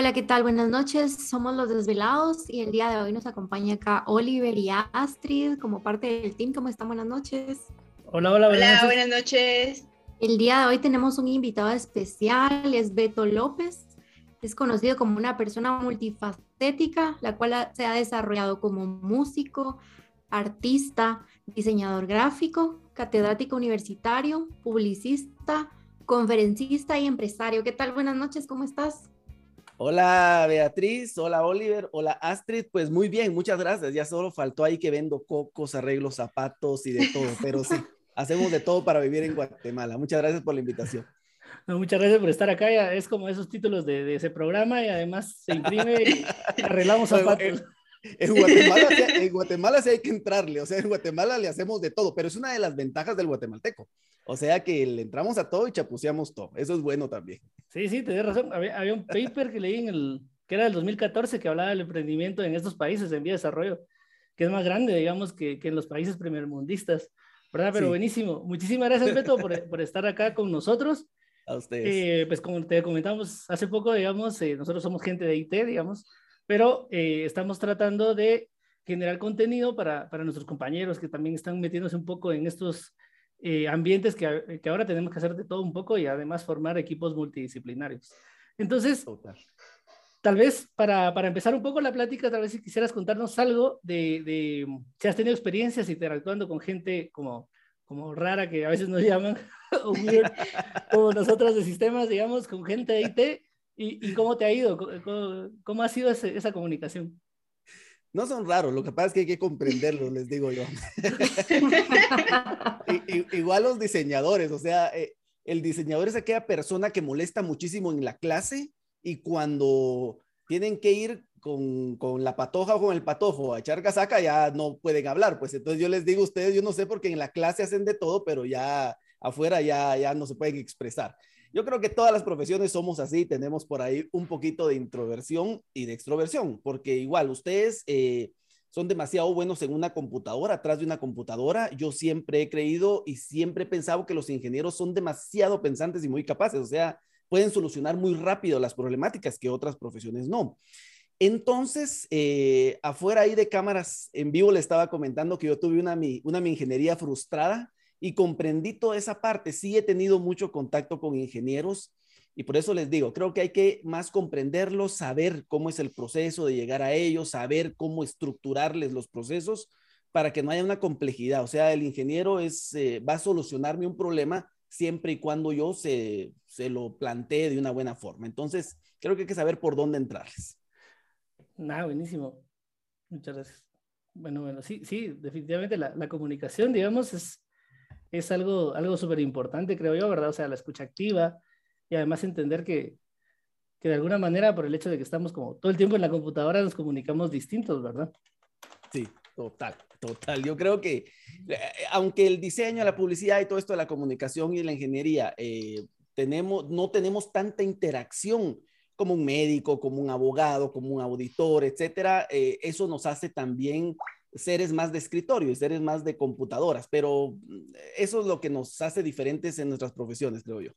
Hola, ¿qué tal? Buenas noches. Somos los Desvelados y el día de hoy nos acompaña acá Oliver y Astrid como parte del team. ¿Cómo están? Buenas noches. Hola, hola, buenas hola, buenas noches. El día de hoy tenemos un invitado especial, es Beto López. Es conocido como una persona multifacética, la cual se ha desarrollado como músico, artista, diseñador gráfico, catedrático universitario, publicista, conferencista y empresario. ¿Qué tal? Buenas noches, ¿cómo estás? Hola Beatriz, hola Oliver, hola Astrid, pues muy bien, muchas gracias. Ya solo faltó ahí que vendo cocos, arreglo zapatos y de todo, pero sí, hacemos de todo para vivir en Guatemala. Muchas gracias por la invitación. muchas gracias por estar acá. Ya es como esos títulos de, ese programa y además se imprime y arreglamos zapatos. En Guatemala, en Guatemala sí hay que entrarle, o sea, en Guatemala le hacemos de todo, pero es una de las ventajas del guatemalteco. O sea que le entramos a todo y chapuceamos todo. Eso es bueno también. Sí, sí, tenés razón. Había, un paper que leí en el, que era del 2014, que hablaba del emprendimiento en estos países en vía de desarrollo, que es más grande, digamos, que, que en los países primermundistas. ¿Verdad? Pero buenísimo. Muchísimas gracias, Beto, por, por, estar acá con nosotros. A ustedes. Eh, pues como te comentamos hace poco, digamos, eh, nosotros somos gente de IT, digamos, pero eh, estamos tratando de generar contenido para, para nuestros compañeros que también están metiéndose un poco en estos eh, ambientes que, que, ahora tenemos que hacer de todo un poco y además formar equipos multidisciplinarios. Entonces, tal vez para, para, empezar un poco la plática, tal vez si quisieras contarnos algo de, de, si has tenido experiencias interactuando con gente como, como rara que a veces nos llaman, o weird, como nosotros de sistemas, digamos, con gente de IT, y, y cómo te ha ido, cómo, cómo ha sido esa comunicación. No son raros, lo que pasa es que hay que comprenderlos, les digo yo. igual los diseñadores, o sea, eh, el diseñador es aquella persona que molesta muchísimo en la clase y cuando tienen que ir con, con, la patoja o con el patojo a echar casaca ya no pueden hablar. Pues entonces yo les digo a ustedes, yo no sé porque en la clase hacen de todo, pero ya afuera ya, ya no se pueden expresar. Yo creo que todas las profesiones somos así, tenemos por ahí un poquito de introversión y de extroversión, porque igual ustedes eh, son demasiado buenos en una computadora, atrás de una computadora. Yo siempre he creído y siempre he pensado que los ingenieros son demasiado pensantes y muy capaces, o sea, pueden solucionar muy rápido las problemáticas que otras profesiones no. Entonces, eh, afuera ahí de cámaras en vivo le estaba comentando que yo tuve una una mi ingeniería frustrada y comprendí toda esa parte. Sí he tenido mucho contacto con ingenieros y por eso les digo, creo que hay que más comprenderlos, saber cómo es el proceso de llegar a ellos, saber cómo estructurarles los procesos para que no haya una complejidad. O sea, el ingeniero es, eh, va a solucionarme un problema siempre y cuando yo se, se lo plantee de una buena forma. Entonces, creo que hay que saber por dónde entrarles. Nada, buenísimo. Muchas gracias. Bueno, bueno, sí, sí, definitivamente la, la comunicación, digamos, es, es algo, algo súper importante, creo yo, ¿verdad? O sea, la escucha activa y además entender que, que de alguna manera, por el hecho de que estamos como todo el tiempo en la computadora, nos comunicamos distintos, ¿verdad? Sí, total, total. Yo creo que, eh, aunque el diseño, la publicidad y todo esto de la comunicación y la ingeniería, eh, tenemos, no tenemos tanta interacción como un médico, como un abogado, como un auditor, etcétera, eh, eso nos hace también seres más de escritorio y seres más de computadoras, pero mm, eso es lo que nos hace diferentes en nuestras profesiones, creo yo.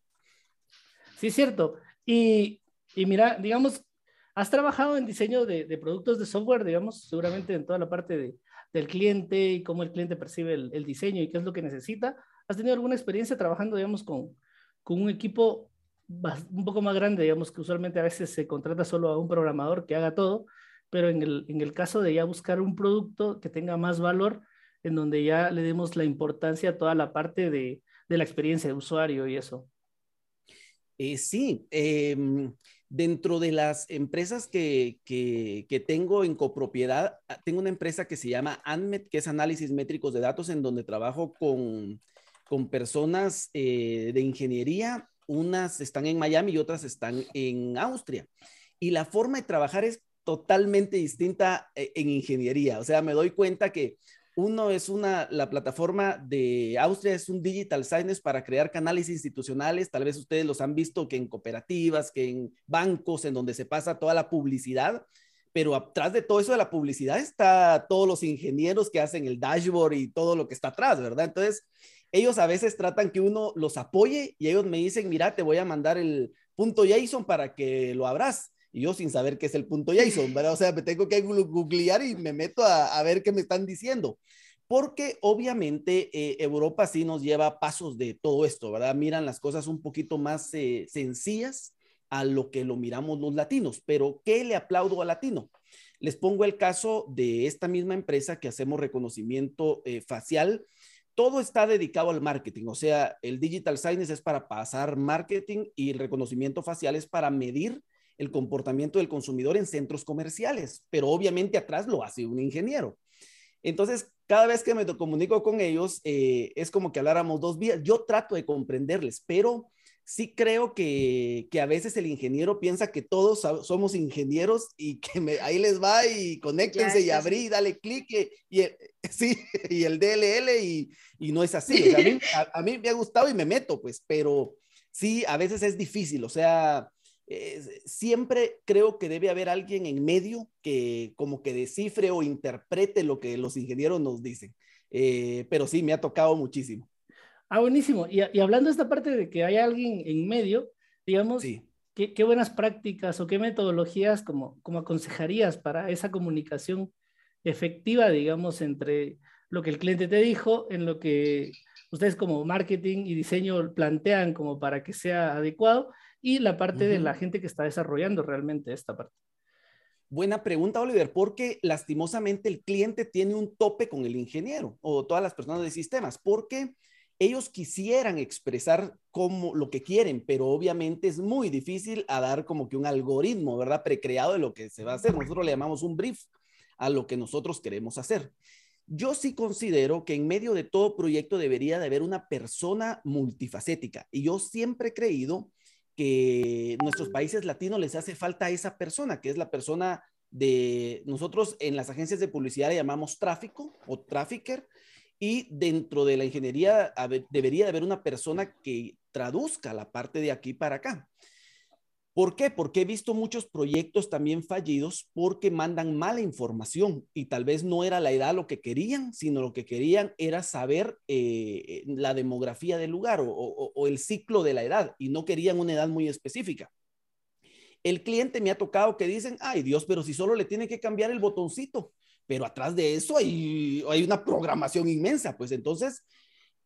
Sí, cierto. Y, mira, digamos, has trabajado en diseño de, de, productos de software, digamos, seguramente en toda la parte de, del cliente y cómo el cliente percibe el, el, diseño y qué es lo que necesita. ¿Has tenido alguna experiencia trabajando, digamos, con, con un equipo un poco más grande, digamos, que usualmente a veces se contrata solo a un programador que haga todo? Pero en el, en el caso de ya buscar un producto que tenga más valor, en donde ya le demos la importancia a toda la parte de, de la experiencia de usuario y eso. Eh, sí, em, dentro de las empresas que, que, que, tengo en copropiedad, ah, tengo una empresa que se llama ANMET, que es Análisis Métricos de Datos, en donde trabajo con, con personas eh, de ingeniería. Unas están en Miami y otras están en Austria. Y la forma de trabajar es totalmente distinta eh, en ingeniería. O sea, me doy cuenta que uno es una, la plataforma de Austria es un digital science para crear canales institucionales. Tal vez ustedes los han visto que en cooperativas, que en bancos, en donde se pasa toda la publicidad. Pero atrás de todo eso de la publicidad está todos los ingenieros que hacen el dashboard y todo lo que está atrás, ¿verdad? Entonces, ellos a veces tratan que uno los apoye y ellos me dicen, mira, te voy a mandar el punto JSON para que lo abras Y yo sin saber qué es el punto JSON, ¿verdad? O sea, me tengo que googlear y me meto a, a ver qué me están diciendo porque obviamente eh, Europa sí nos lleva pasos de todo esto, ¿verdad? Miran las cosas un poquito más eh, sencillas a lo que lo miramos los latinos, pero ¿qué le aplaudo al latino? Les pongo el caso de esta misma empresa que hacemos reconocimiento eh, facial. Todo está dedicado al marketing, o sea, el digital signage es para pasar marketing y el reconocimiento facial es para medir el comportamiento del consumidor en centros comerciales, pero obviamente atrás lo hace un ingeniero. Entonces, cada vez que me comunico con ellos, eh, es como que habláramos dos vías. Yo trato de comprenderles, pero sí creo que, a veces el ingeniero piensa que todos somos ingenieros y que ahí les va y conéctense y abrí, dale clic y, el, sí, y el DLL y, no es así. a, mí, a, mí, me ha gustado y me meto, pues, pero sí, a veces es difícil. O sea, siempre creo que debe haber alguien en medio que como que descifre o interprete lo que los ingenieros nos dicen. Eh, pero sí, me ha tocado muchísimo. Ah, buenísimo. Y, hablando de esta parte de que hay alguien en medio, digamos, ¿qué, buenas prácticas o qué metodologías como, como aconsejarías para esa comunicación efectiva, digamos, entre lo que el cliente te dijo, en lo que ustedes como marketing y diseño plantean como para que sea adecuado y la parte de la gente que está desarrollando realmente esta parte. Buena pregunta, Oliver, porque lastimosamente el cliente tiene un tope con el ingeniero o todas las personas de sistemas, porque ellos quisieran expresar como lo que quieren, pero obviamente es muy difícil a dar como que un algoritmo, ¿verdad? Precreado de lo que se va a hacer. Nosotros le llamamos un brief a lo que nosotros queremos hacer. Yo sí considero que en medio de todo proyecto debería de haber una persona multifacética y yo siempre he creído que nuestros países latinos les hace falta esa persona, que es la persona de nosotros en las agencias de publicidad le llamamos tráfico o trafficker y dentro de la ingeniería debería de haber una persona que traduzca la parte de aquí para acá. ¿Por qué? Porque he visto muchos proyectos también fallidos porque mandan mala información y tal vez no era la edad lo que querían, sino lo que querían era saber eh, la demografía del lugar o, el ciclo de la edad y no querían una edad muy específica. El cliente me ha tocado que dicen, ay Dios, pero si solo le tiene que cambiar el botoncito, pero atrás de eso hay, una programación inmensa, pues entonces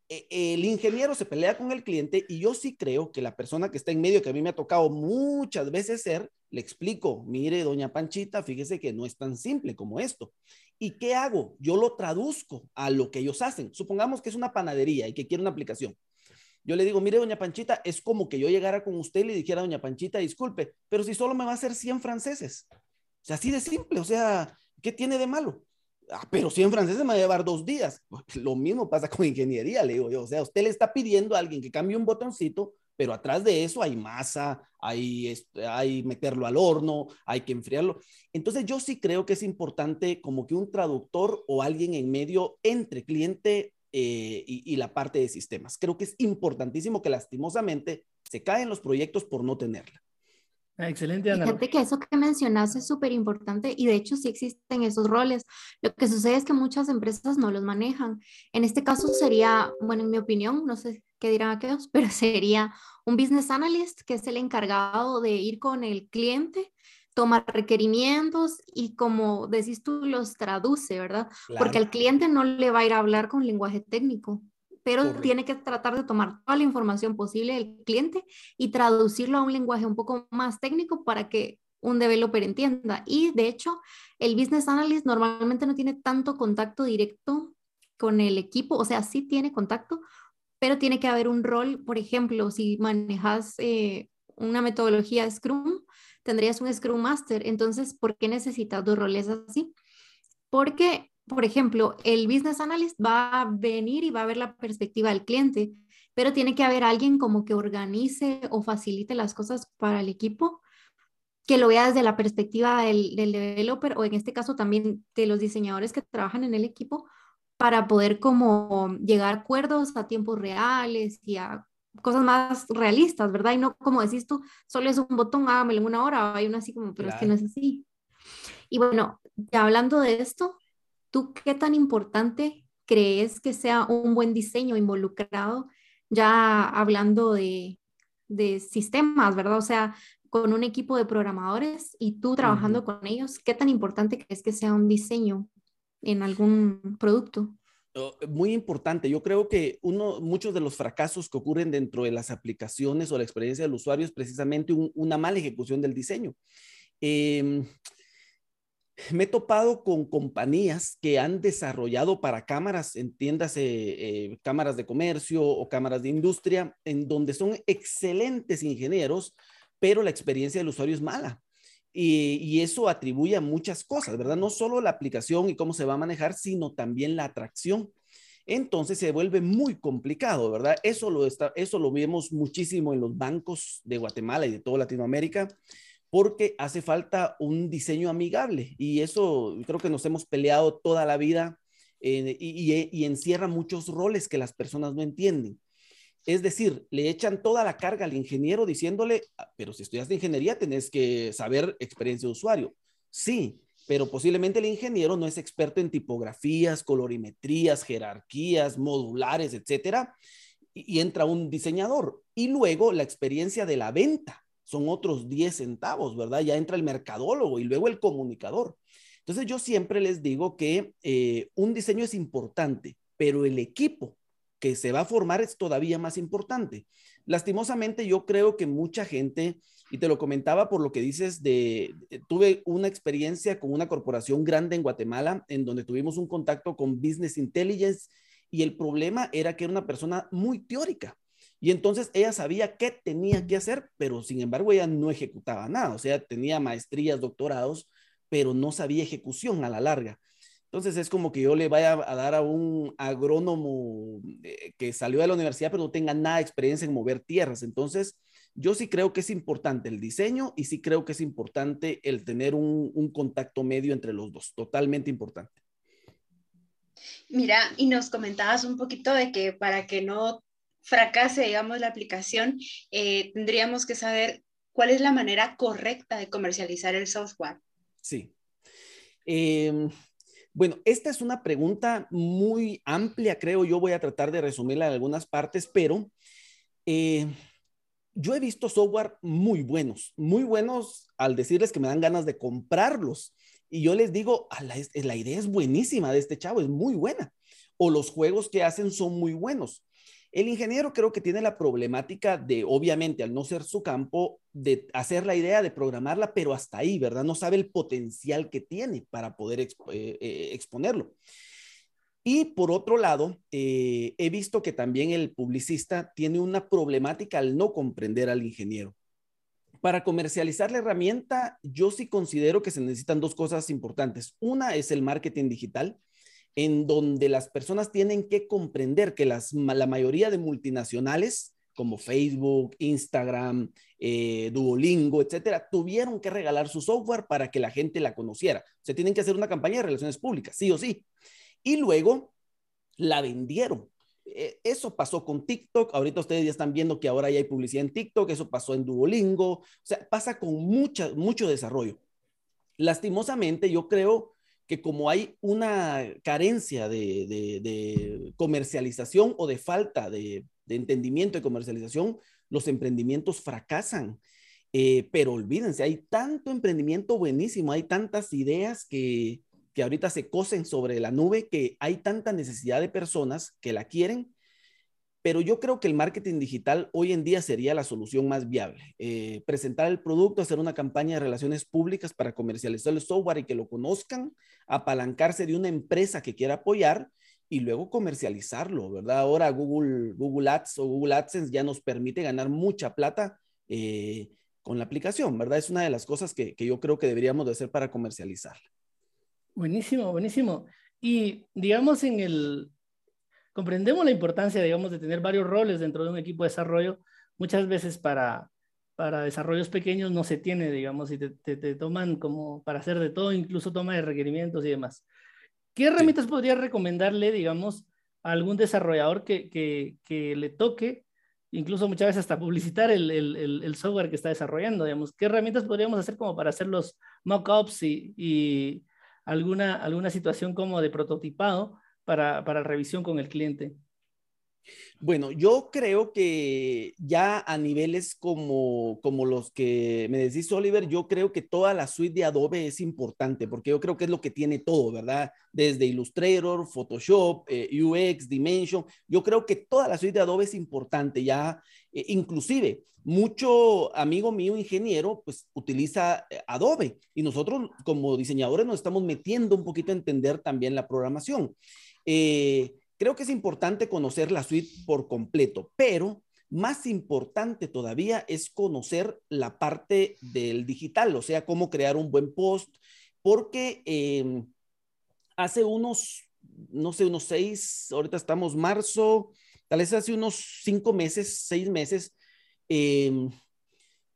el ingeniero se pelea con el cliente y yo sí creo que la persona que está en medio, que a mí me ha tocado muchas veces ser, le explico, mire, doña Panchita, fíjese que no es tan simple como esto. ¿Y qué hago? Yo lo traduzco a lo que ellos hacen. Supongamos que es una panadería y que quiere una aplicación. Yo le digo, mire, doña Panchita, es como que yo llegara con usted y le dijera, doña Panchita, disculpe, pero si solo me va a hacer 100 franceses. O sea, así de simple, o sea, ¿qué tiene de malo? Ah, pero si en francés me va a llevar dos días. Lo mismo pasa con ingeniería, le digo yo. O sea, usted le está pidiendo a alguien que cambie un botoncito, pero atrás de eso hay masa, hay, hay meterlo al horno, hay que enfriarlo. Entonces yo sí creo que es importante como que un traductor o alguien en medio entre cliente eh, y, y la parte de sistemas. Creo que es importantísimo que lastimosamente se caen los proyectos por no tenerla. Excelente, Ana. Fíjate que eso que mencionaste es súper importante y de hecho sí existen esos roles. Lo que sucede es que muchas empresas no los manejan. En este caso sería, bueno, en mi opinión, no sé qué dirán aquellos, pero sería un business analyst que es el encargado de ir con el cliente, tomar requerimientos y como decís tú, los traduce, ¿verdad? Porque al cliente no le va a ir a hablar con lenguaje técnico pero tiene que tratar de tomar toda la información posible del cliente y traducirlo a un lenguaje un poco más técnico para que un developer entienda. Y de hecho, el business analyst normalmente no tiene tanto contacto directo con el equipo, o sea, sí tiene contacto, pero tiene que haber un rol, por ejemplo, si manejas eh, una metodología Scrum, tendrías un Scrum Master. Entonces, ¿por qué necesitas dos roles así? Porque por ejemplo, el business analyst va a venir y va a ver la perspectiva del cliente, pero tiene que haber alguien como que organice o facilite las cosas para el equipo, que lo vea desde la perspectiva del, developer o en este caso también de los diseñadores que trabajan en el equipo para poder como llegar a acuerdos a tiempos reales y a cosas más realistas, ¿verdad? Y no como decís tú, solo es un botón, hágamelo en una hora, hay uno así como, pero es que no es así. Y bueno, ya hablando de esto, ¿Tú qué tan importante crees que sea un buen diseño involucrado, ya hablando de, sistemas, ¿verdad? O sea, con un equipo de programadores y tú trabajando con ellos, ¿qué tan importante es que sea un diseño en algún producto? Oh, muy importante. Yo creo que uno, muchos de los fracasos que ocurren dentro de las aplicaciones o la experiencia del usuario es precisamente una mala ejecución del diseño. Em, me he topado con compañías que han desarrollado para cámaras, entiéndase, eh, cámaras de comercio o cámaras de industria, en donde son excelentes ingenieros, pero la experiencia del usuario es mala. Y, eso atribuye a muchas cosas, ¿verdad? No solo la aplicación y cómo se va a manejar, sino también la atracción. Entonces se vuelve muy complicado, ¿verdad? Eso lo, está, eso lo vemos muchísimo en los bancos de Guatemala y de toda Latinoamérica, porque hace falta un diseño amigable y eso creo que nos hemos peleado toda la vida eh, y, y encierra muchos roles que las personas no entienden. Es decir, le echan toda la carga al ingeniero diciéndole, ah, pero si estudias de ingeniería tenés que saber experiencia de usuario. Sí, pero posiblemente el ingeniero no es experto en tipografías, colorimetrías, jerarquías, modulares, etcétera, y, entra un diseñador. Y luego la experiencia de la venta son otros 10 centavos, ¿verdad? Ya entra el mercadólogo y luego el comunicador. Entonces yo siempre les digo que eh, un diseño es importante, pero el equipo que se va a formar es todavía más importante. Lastimosamente, yo creo que mucha gente, y te lo comentaba por lo que dices de, tuve una experiencia con una corporación grande en Guatemala, en donde tuvimos un contacto con Business Intelligence, y el problema era que era una persona muy teórica. Y entonces ella sabía qué tenía que hacer, pero sin embargo ella no ejecutaba nada. O sea, tenía maestrías, doctorados, pero no sabía ejecución a la larga. Entonces es como que yo le vaya a dar a un agrónomo eh, que salió de la universidad pero no tenga nada de experiencia en mover tierras. Entonces yo sí creo que es importante el diseño y sí creo que es importante el tener un, un contacto medio entre los dos, totalmente importante. Mira, y nos comentabas un poquito de que para que no fracase, digamos, la aplicación, eh, tendríamos que saber cuál es la manera correcta de comercializar el software. Sí. Eh, bueno, esta es una pregunta muy amplia, creo yo. Voy a tratar de resumirla en algunas partes, pero eh, yo he visto software muy buenos, muy buenos al decirles que me dan ganas de comprarlos. Y yo les digo, la, la idea es buenísima de este chavo, es muy buena. O los juegos que hacen son muy buenos. El ingeniero creo que tiene la problemática de, obviamente, al no ser su campo, de hacer la idea de programarla, pero hasta ahí, ¿verdad? No sabe el potencial que tiene para poder eh, eh, exponerlo. Y por otro lado, eh, he visto que también el publicista tiene una problemática al no comprender al ingeniero. Para comercializar la herramienta, yo sí considero que se necesitan dos cosas importantes. Una es el marketing digital, en donde las personas tienen que comprender que las, la mayoría de multinacionales como Facebook, Instagram, eh, Duolingo, etcétera, tuvieron que regalar su software para que la gente la conociera. Se tienen que hacer una campaña de relaciones públicas, sí o sí. Y luego la vendieron. E, eso pasó con TikTok. Ahorita ustedes ya están viendo que ahora ya hay publicidad en TikTok. Eso pasó en Duolingo. O sea, pasa con mucha, mucho desarrollo. Lastimosamente, yo creo que como hay una carencia de, comercialización o de falta de, entendimiento de comercialización, los emprendimientos fracasan. Eh, pero olvídense, hay tanto emprendimiento buenísimo, hay tantas ideas que, que ahorita se cosen sobre la nube, que hay tanta necesidad de personas que la quieren pero yo creo que el marketing digital hoy en día sería la solución más viable. Eh, presentar el producto, hacer una campaña de relaciones públicas para comercializar el software y que lo conozcan, apalancarse de una empresa que quiera apoyar y luego comercializarlo, ¿verdad? Ahora Google, Google Ads o Google AdSense ya nos permite ganar mucha plata eh, con la aplicación, ¿verdad? Es una de las cosas que, que yo creo que deberíamos de hacer para comercializarla. Buenísimo, buenísimo. Y digamos en el, comprendemos la importancia, digamos, de tener varios roles dentro de un equipo de desarrollo. Muchas veces para, para desarrollos pequeños no se tiene, digamos, y te, te, toman como para hacer de todo, incluso toma de requerimientos y demás. ¿Qué herramientas podría recomendarle, digamos, a algún desarrollador que, que, que, le toque, incluso muchas veces hasta publicitar el, el, el, software que está desarrollando, digamos? ¿Qué herramientas podríamos hacer como para hacer los mockups y, y alguna, alguna situación como de prototipado para, para revisión con el cliente? Bueno, yo creo que ya a niveles como, como los que me decís, Oliver, yo creo que toda la suite de Adobe es importante, porque yo creo que es lo que tiene todo, ¿verdad? Desde Illustrator, Photoshop, eh, UX, Dimension, yo creo que toda la suite de Adobe es importante, ya, eh, inclusive, mucho amigo mío ingeniero, pues utiliza eh, Adobe y nosotros como diseñadores nos estamos metiendo un poquito a entender también la programación. Eh, Creo que es importante conocer la suite por completo, pero más importante todavía es conocer la parte del digital, o sea, cómo crear un buen post, porque em, hace unos, no sé, unos seis, ahorita estamos marzo, tal vez hace unos cinco meses, seis meses, em,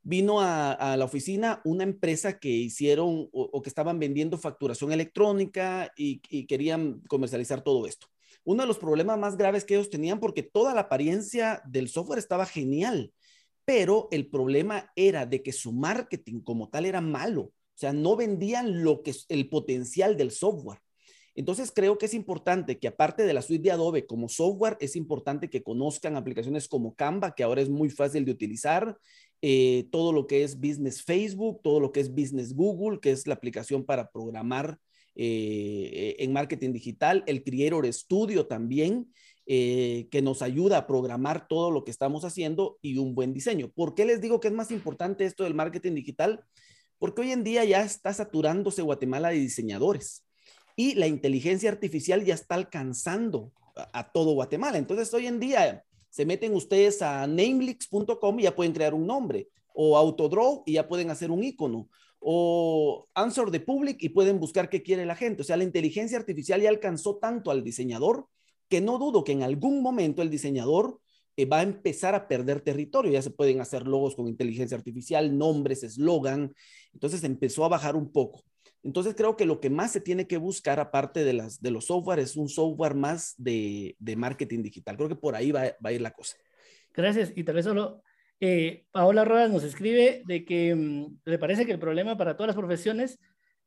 vino a, la oficina una empresa que hicieron o, que estaban vendiendo facturación electrónica y querían comercializar todo esto uno de los problemas más graves que ellos tenían porque toda la apariencia del software estaba genial, pero el problema era de que su marketing como tal era malo, o sea, no vendían lo que es el potencial del software. Entonces creo que es importante que aparte de la suite de Adobe como software, es importante que conozcan aplicaciones como Canva, que ahora es muy fácil de utilizar, eh, todo lo que es Business Facebook, todo lo que es Business Google, que es la aplicación para programar eh, en marketing digital, el Creator Studio también, eh, que nos ayuda a programar todo lo que estamos haciendo y un buen diseño. ¿Por qué les digo que es más importante esto del marketing digital? Porque hoy en día ya está saturándose Guatemala de diseñadores y la inteligencia artificial ya está alcanzando a, todo Guatemala. Entonces, hoy en día se meten ustedes a namelix.com y ya pueden crear un nombre, o Autodraw y ya pueden hacer un icono, o Answer the Public y pueden buscar qué quiere la gente. O sea, la inteligencia artificial ya alcanzó tanto al diseñador que no dudo que en algún momento el diseñador eh, va a empezar a perder territorio. Ya se pueden hacer logos con inteligencia artificial, nombres, eslogan. Entonces empezó a bajar un poco. Entonces creo que lo que más se tiene que buscar, aparte de, las, de los software, es un software más de, marketing digital. Creo que por ahí va, va, a ir la cosa. Gracias. Y tal vez solo eh, Paola Rodas nos escribe de que mm, le parece que el problema para todas las profesiones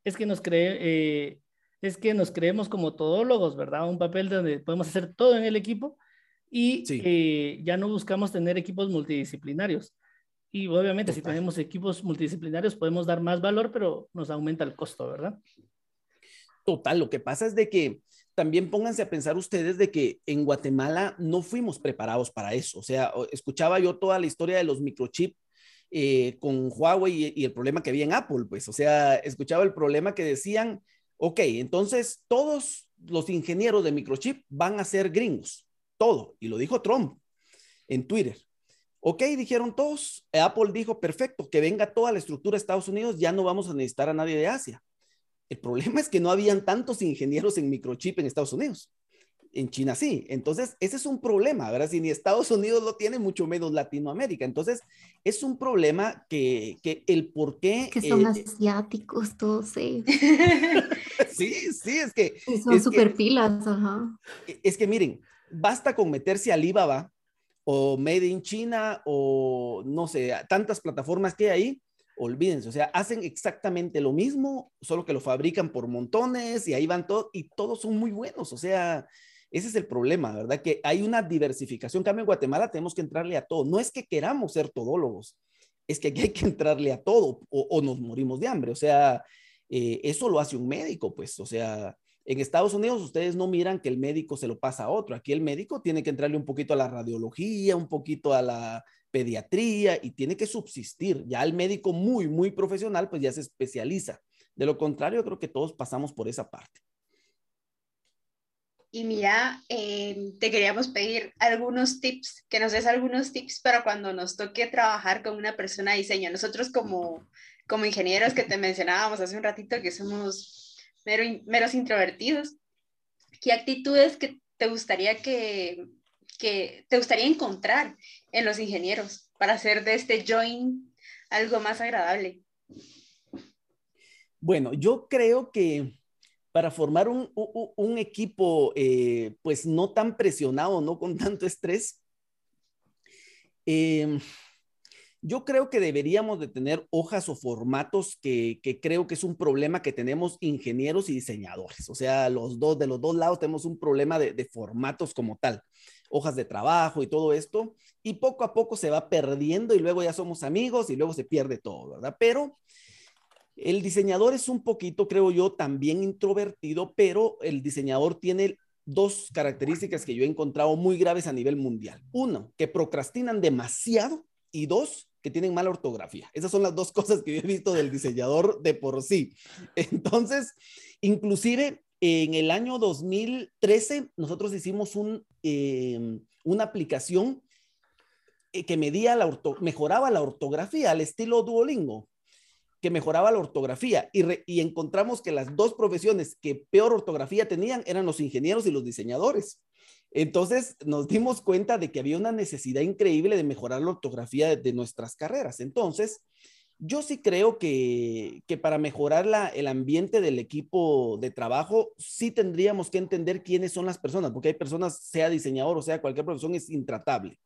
es que nos cree, eh, es que nos creemos como todólogos, ¿verdad? Un papel donde podemos hacer todo en el equipo y eh, ya no buscamos tener equipos multidisciplinarios. Y obviamente si tenemos equipos multidisciplinarios podemos dar más valor, pero nos aumenta el costo, ¿verdad? Total, lo que pasa es de que también pónganse a pensar ustedes de que en Guatemala no fuimos preparados para eso. O sea, escuchaba yo toda la historia de los microchips eh, con Huawei y, el problema que había en Apple, pues, o sea, escuchaba el problema que decían, ok, entonces todos los ingenieros de microchip van a ser gringos, todo, y lo dijo Trump en Twitter. Ok, dijeron todos, Apple dijo, perfecto, que venga toda la estructura de Estados Unidos, ya no vamos a necesitar a nadie de Asia. El problema es que no habían tantos ingenieros en microchip en Estados Unidos. En China sí. Entonces, ese es un problema, ¿verdad? Si ni Estados Unidos lo tiene, mucho menos Latinoamérica. Entonces, es un problema que, que el por qué... Que son eh, asiáticos todos, sí. sí, sí, es que... son super pilas, ajá. Es que miren, basta con meterse a Alibaba o Made in China o no sé, tantas plataformas que hay ahí olvídense, o sea, hacen exactamente lo mismo, solo que lo fabrican por montones y ahí van todos y todos son muy buenos, o sea, ese es el problema, ¿verdad? Que hay una diversificación. En cambio, en Guatemala tenemos que entrarle a todo. No es que queramos ser todólogos, es que aquí hay que entrarle a todo o, nos morimos de hambre. O sea, eh, eso lo hace un médico, pues, o sea, en Estados Unidos ustedes no miran que el médico se lo pasa a otro. Aquí el médico tiene que entrarle un poquito a la radiología, un poquito a la pediatría y tiene que subsistir. Ya el médico muy, muy profesional, pues ya se especializa. De lo contrario, creo que todos pasamos por esa parte. Y mira, em, te queríamos pedir algunos tips, que nos des algunos tips para cuando nos toque trabajar con una persona de diseño. Nosotros como, como ingenieros que te mencionábamos hace un ratito, que somos meros introvertidos, ¿qué actitudes que te gustaría que, que te gustaría encontrar en los ingenieros para hacer de este join algo más agradable? Bueno, yo creo que para formar un, un, equipo eh, pues no tan presionado, no con tanto estrés, eh, yo creo que deberíamos de tener hojas o formatos que, que, creo que es un problema que tenemos ingenieros y diseñadores. O sea, los dos, de los dos lados tenemos un problema de, de formatos como tal hojas de trabajo y todo esto, y poco a poco se va perdiendo y luego ya somos amigos y luego se pierde todo, ¿verdad? Pero el diseñador es un poquito, creo yo, también introvertido, pero el diseñador tiene dos características que yo he encontrado muy graves a nivel mundial. Uno, que procrastinan demasiado y dos, que tienen mala ortografía. Esas son las dos cosas que yo he visto del diseñador de por sí. Entonces, inclusive en el año 2013, nosotros hicimos un, em, una aplicación eh, que medía la mejoraba la ortografía al estilo Duolingo que mejoraba la ortografía y, y, encontramos que las dos profesiones que peor ortografía tenían eran los ingenieros y los diseñadores. Entonces nos dimos cuenta de que había una necesidad increíble de mejorar la ortografía de, nuestras carreras. Entonces, yo sí creo que, que para mejorar la, el ambiente del equipo de trabajo, sí tendríamos que entender quiénes son las personas, porque hay personas, sea diseñador o sea cualquier profesión, es intratable.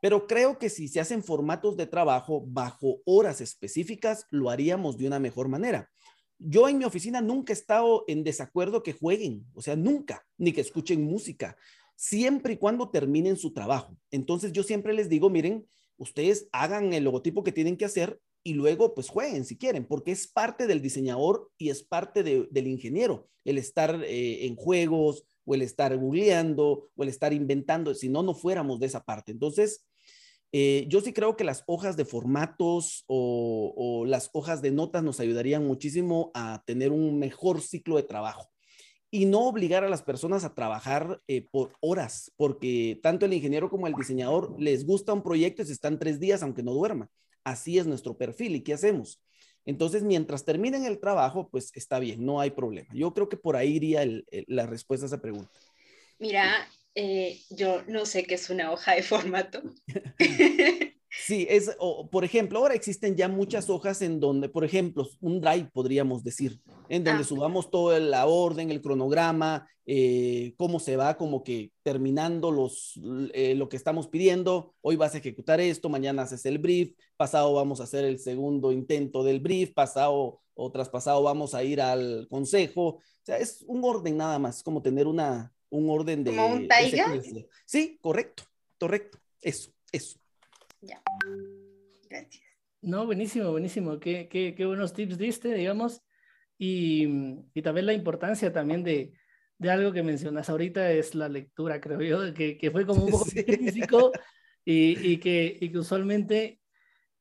Pero creo que si se hacen formatos de trabajo bajo horas específicas, lo haríamos de una mejor manera. Yo en mi oficina nunca he estado en desacuerdo que jueguen, o sea, nunca, ni que escuchen música, siempre y cuando terminen su trabajo. Entonces yo siempre les digo, miren, ustedes hagan el logotipo que tienen que hacer y luego pues jueguen si quieren, porque es parte del diseñador y es parte del ingeniero, el estar eh, en juegos o el estar googleando o el estar inventando, si no, no fuéramos de esa parte. Entonces, eh, yo sí creo que las hojas de formatos o, las hojas de notas nos ayudarían muchísimo a tener un mejor ciclo de trabajo y no obligar a las personas a trabajar eh, por horas, porque tanto el ingeniero como el diseñador les gusta un proyecto y se están tres días aunque no duerman. Así es nuestro perfil. ¿Y qué hacemos? Entonces, mientras terminen el trabajo, pues está bien, no hay problema. Yo creo que por ahí iría la respuesta a esa pregunta. Mira, eh, yo no sé qué es una hoja de formato. Sí, es, por ejemplo, ahora existen ya muchas hojas en donde, por ejemplo, un drive podríamos decir, en donde ah. subamos toda la orden, el cronograma, eh, cómo se va como que terminando los, eh, lo que estamos pidiendo. Hoy vas a ejecutar esto, mañana haces el brief, pasado vamos a hacer el segundo intento del brief, pasado o traspasado vamos a ir al consejo. O sea, es un orden nada más, como tener una, un orden de... ¿Como un taiga? Sí, correcto, correcto. Eso, eso. Ya. Gracias. No, buenísimo, buenísimo. Qué, qué, qué buenos tips diste, digamos. Y, y, también la importancia también de, de, algo que mencionas ahorita es la lectura, creo yo, que, que fue como un poco físico y, y, que, y que usualmente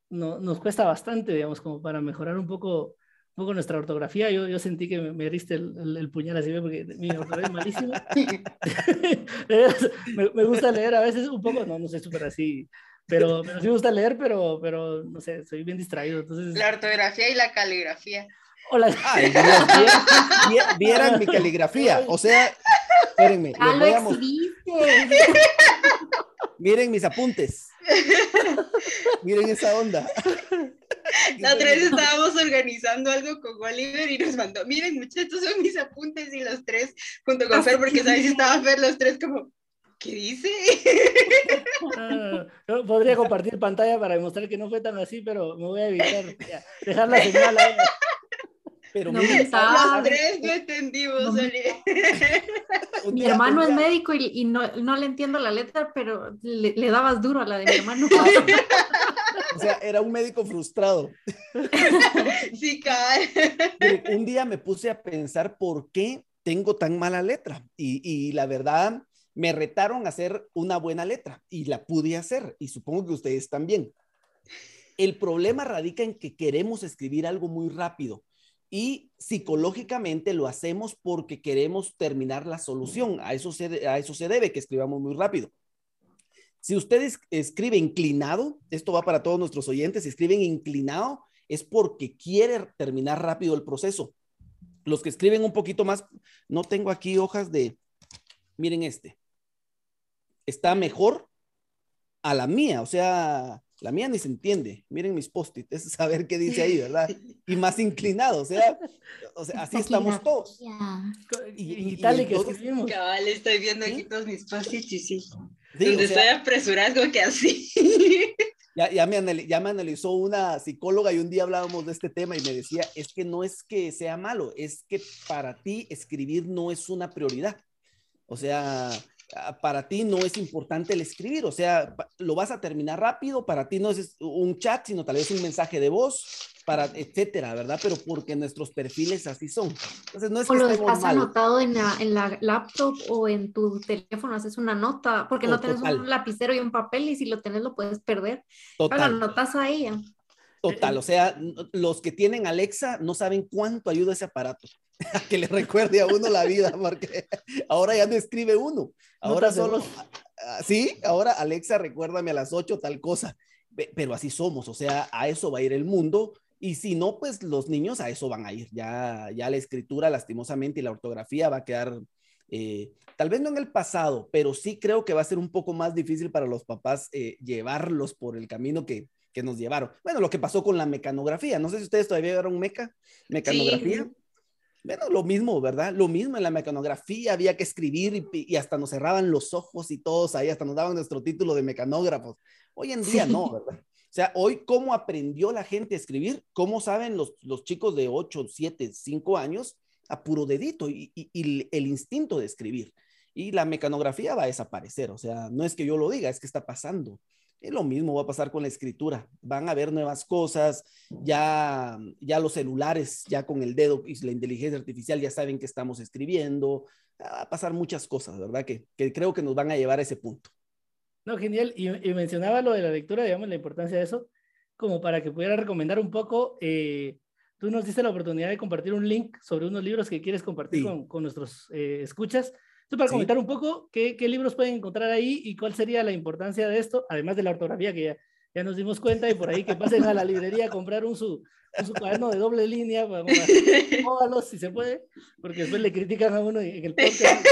no, nos cuesta bastante, digamos, como para mejorar un poco poco nuestra ortografía. Yo, yo sentí que me, me diste el, el, puñal así, porque mi ortografía es malísima. me, me, gusta leer a veces un poco, no, no sé, súper así, pero, pero sí me gusta leer, pero, pero no sé, soy bien distraído. Entonces... La ortografía y la caligrafía. Hola. Ay, vieran, vieran, mi caligrafía. O sea, espérenme. Ah, lo exhibiste. Miren mis apuntes. Miren esa onda. La otra vez estábamos organizando algo con Oliver y nos mandó, miren muchachos, son mis apuntes y los tres junto con Fer, porque sabes si estaba Fer los tres como, ¿qué dice? Ah, podría compartir pantalla para demostrar que no fue tan así, pero me voy a evitar dejar la señal ahí. Pero no mira, los tres no entendimos, no, Mi hermano es médico y, y no, no, le entiendo la letra, pero le, le, dabas duro a la de mi hermano. O sea, era un médico frustrado. Sí, cae. Un día me puse a pensar por qué tengo tan mala letra y, y la verdad me retaron a hacer una buena letra y la pude hacer y supongo que ustedes también. El problema radica en que queremos escribir algo muy rápido y psicológicamente lo hacemos porque queremos terminar la solución. A eso se, a eso se debe que escribamos muy rápido. Si ustedes escriben inclinado, esto va para todos nuestros oyentes, si escriben inclinado es porque quiere terminar rápido el proceso. Los que escriben un poquito más, no tengo aquí hojas de, miren este, está mejor a la mía, o sea, la mía ni se entiende. Miren mis post-it, es saber qué dice ahí, ¿verdad? Y más inclinado, o sea, o sea así estamos todos. Y, y, tal y que escribimos. Cabal, estoy viendo aquí todos mis post-its y sí. sí Donde estoy apresurado, que así. Ya, ya, me ya me analizó una psicóloga y un día hablábamos de este tema y me decía, es que no es que sea malo, es que para ti escribir no es una prioridad. O sea, para ti no es importante el escribir, o sea, lo vas a terminar rápido, para ti no es un chat, sino tal vez un mensaje de voz, para etcétera, ¿verdad? Pero porque nuestros perfiles así son. Entonces, no es o lo dejas anotado en la, en la, laptop o en tu teléfono, haces una nota, porque no tienes un lapicero y un papel y si lo tienes lo puedes perder. Total. Pero notas a ella. Total, o sea, los que tienen Alexa no saben cuánto ayuda ese aparato a que le recuerde a uno la vida, porque ahora ya no escribe uno. Ahora solo, ah, sí, ahora Alexa, recuérdame a las 8 tal cosa. Pero así somos, o sea, a eso va a ir el mundo. Y si no, pues los niños a eso van a ir. Ya, ya la escritura, lastimosamente, y la ortografía va a quedar, eh, tal vez no en el pasado, pero sí creo que va a ser un poco más difícil para los papás eh, llevarlos por el camino que, que nos llevaron. Bueno, lo que pasó con la mecanografía. No sé si ustedes todavía vieron meca, mecanografía. Bueno, lo mismo, ¿verdad? Lo mismo en la mecanografía, había que escribir y, hasta nos cerraban los ojos y todos ahí, hasta nos daban nuestro título de mecanógrafos. Hoy en día no, ¿verdad? O sea, hoy, ¿cómo aprendió la gente a escribir? ¿Cómo saben los, los chicos de 8, 7, 5 años a puro dedito y, y el instinto de escribir? Y la mecanografía va a desaparecer, o sea, no es que yo lo diga, es que está pasando. Es lo mismo va a pasar con la escritura. Van a ver nuevas cosas, ya, ya los celulares, ya con el dedo y la inteligencia artificial ya saben que estamos escribiendo. Va a pasar muchas cosas, ¿verdad? Que, que creo que nos van a llevar a ese punto. No, genial. Y, mencionaba lo de la lectura, digamos, la importancia de eso, como para que pudiera recomendar un poco. Eh, tú nos diste la oportunidad de compartir un link sobre unos libros que quieres compartir con, con, nuestros eh, escuchas. Para comentar un poco ¿qué, qué, libros pueden encontrar ahí y cuál sería la importancia de esto, además de la ortografía que ya, ya nos dimos cuenta y por ahí que pasen a la librería a comprar un su, un su cuaderno de doble línea, póngalos si se puede, porque después le critican a uno en el podcast.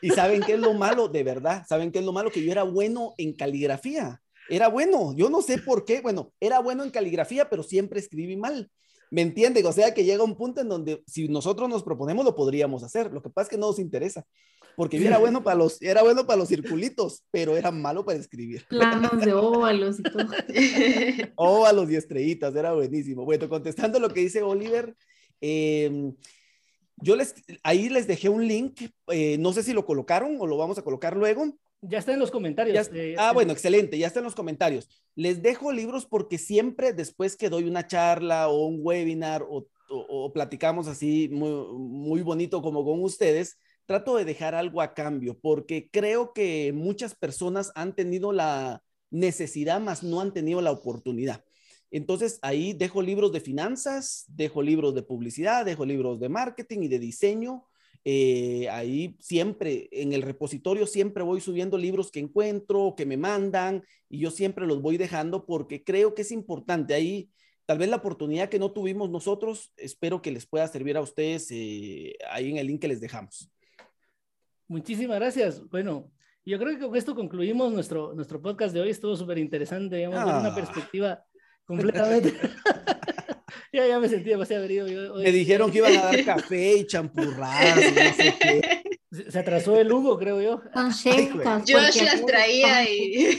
Y saben qué es lo malo, de verdad, saben qué es lo malo, que yo era bueno en caligrafía. Era bueno, yo no sé por qué, bueno, era bueno en caligrafía, pero siempre escribí mal. ¿Me entienden? O sea que llega un punto en donde si nosotros nos proponemos lo podríamos hacer. Lo que pasa es que no nos interesa. Porque yo era bueno para los, era bueno para los circulitos, pero era malo para escribir. Planos de óvalos y todo. óvalos y estrellitas, era buenísimo. Bueno, contestando lo que dice Oliver, em, yo les, ahí les dejé un link, eh, no sé si lo colocaron o lo vamos a colocar luego, ya está en los comentarios. Eh, ah, bueno, excelente, ya está en los comentarios. Les dejo libros porque siempre después que doy una charla o un webinar o, platicamos así muy, muy bonito como con ustedes, trato de dejar algo a cambio porque creo que muchas personas han tenido la necesidad, más no han tenido la oportunidad. Entonces ahí dejo libros de finanzas, dejo libros de publicidad, dejo libros de marketing y de diseño eh, ahí siempre, en el repositorio, siempre voy subiendo libros que encuentro, que me mandan, y yo siempre los voy dejando porque creo que es importante. Ahí, tal vez la oportunidad que no tuvimos nosotros, espero que les pueda servir a ustedes eh, ahí en el link que les dejamos. Muchísimas gracias. Bueno, yo creo que con esto concluimos nuestro, nuestro podcast de hoy. Estuvo súper interesante, digamos, una ah. perspectiva completamente. ya, ya me sentí demasiado herido. me dijeron que iban a dar café y champurradas, no sé qué. Se atrasó el Hugo, creo yo. Yo las traía y...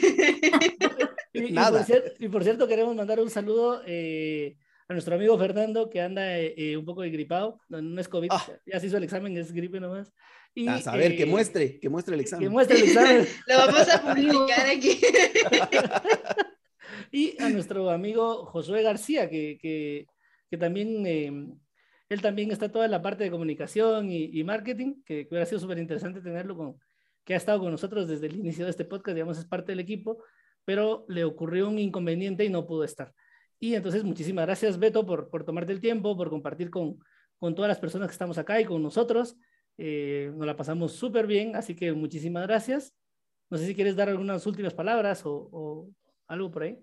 y, Nada. Y por, cierto, queremos mandar un saludo eh, a nuestro amigo Fernando, que anda eh, un poco gripado. No, no es COVID, ah. ya se hizo el examen, es gripe nomás. Y, a saber, que eh, muestre, que muestre el examen. Que muestre el examen. Lo vamos a publicar aquí. y a nuestro amigo Josué García, que, que que también, eh, él también está toda la parte de comunicación y, marketing, que, hubiera sido súper interesante tenerlo con, que ha estado con nosotros desde el inicio de este podcast, digamos, es parte del equipo, pero le ocurrió un inconveniente y no pudo estar. Y entonces, muchísimas gracias, Beto, por, por tomarte el tiempo, por compartir con, con todas las personas que estamos acá y con nosotros. Eh, nos la pasamos súper bien, así que muchísimas gracias. No sé si quieres dar algunas últimas palabras o, o algo por ahí.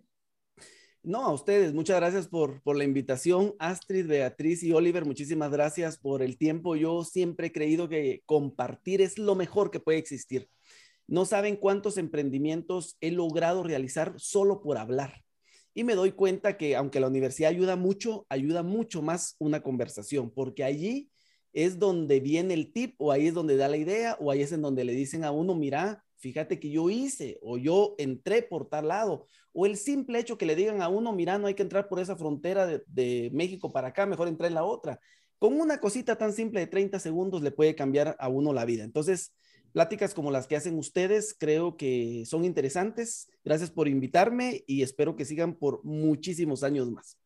No, a ustedes, muchas gracias por, por, la invitación. Astrid, Beatriz y Oliver, muchísimas gracias por el tiempo. Yo siempre he creído que compartir es lo mejor que puede existir. No saben cuántos emprendimientos he logrado realizar solo por hablar. Y me doy cuenta que aunque la universidad ayuda mucho, ayuda mucho más una conversación, porque allí es donde viene el tip o ahí es donde da la idea o ahí es en donde le dicen a uno, mira, fíjate que yo hice o yo entré por tal lado, o el simple hecho que le digan a uno, mira, no hay que entrar por esa frontera de, México para acá, mejor entrar en la otra. Con una cosita tan simple de 30 segundos le puede cambiar a uno la vida. Entonces, pláticas como las que hacen ustedes creo que son interesantes. Gracias por invitarme y espero que sigan por muchísimos años más.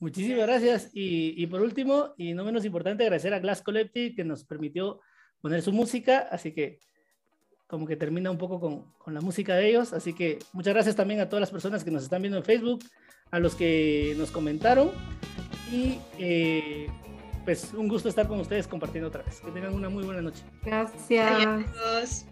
Muchísimas gracias. Y, y por último, y no menos importante, agradecer a Glass Collective que nos permitió poner su música. Así que como que termina un poco con, con, la música de ellos. Así que muchas gracias también a todas las personas que nos están viendo en Facebook, a los que nos comentaron. Y eh, pues un gusto estar con ustedes compartiendo otra vez. Que tengan una muy buena noche. Gracias. Adiós.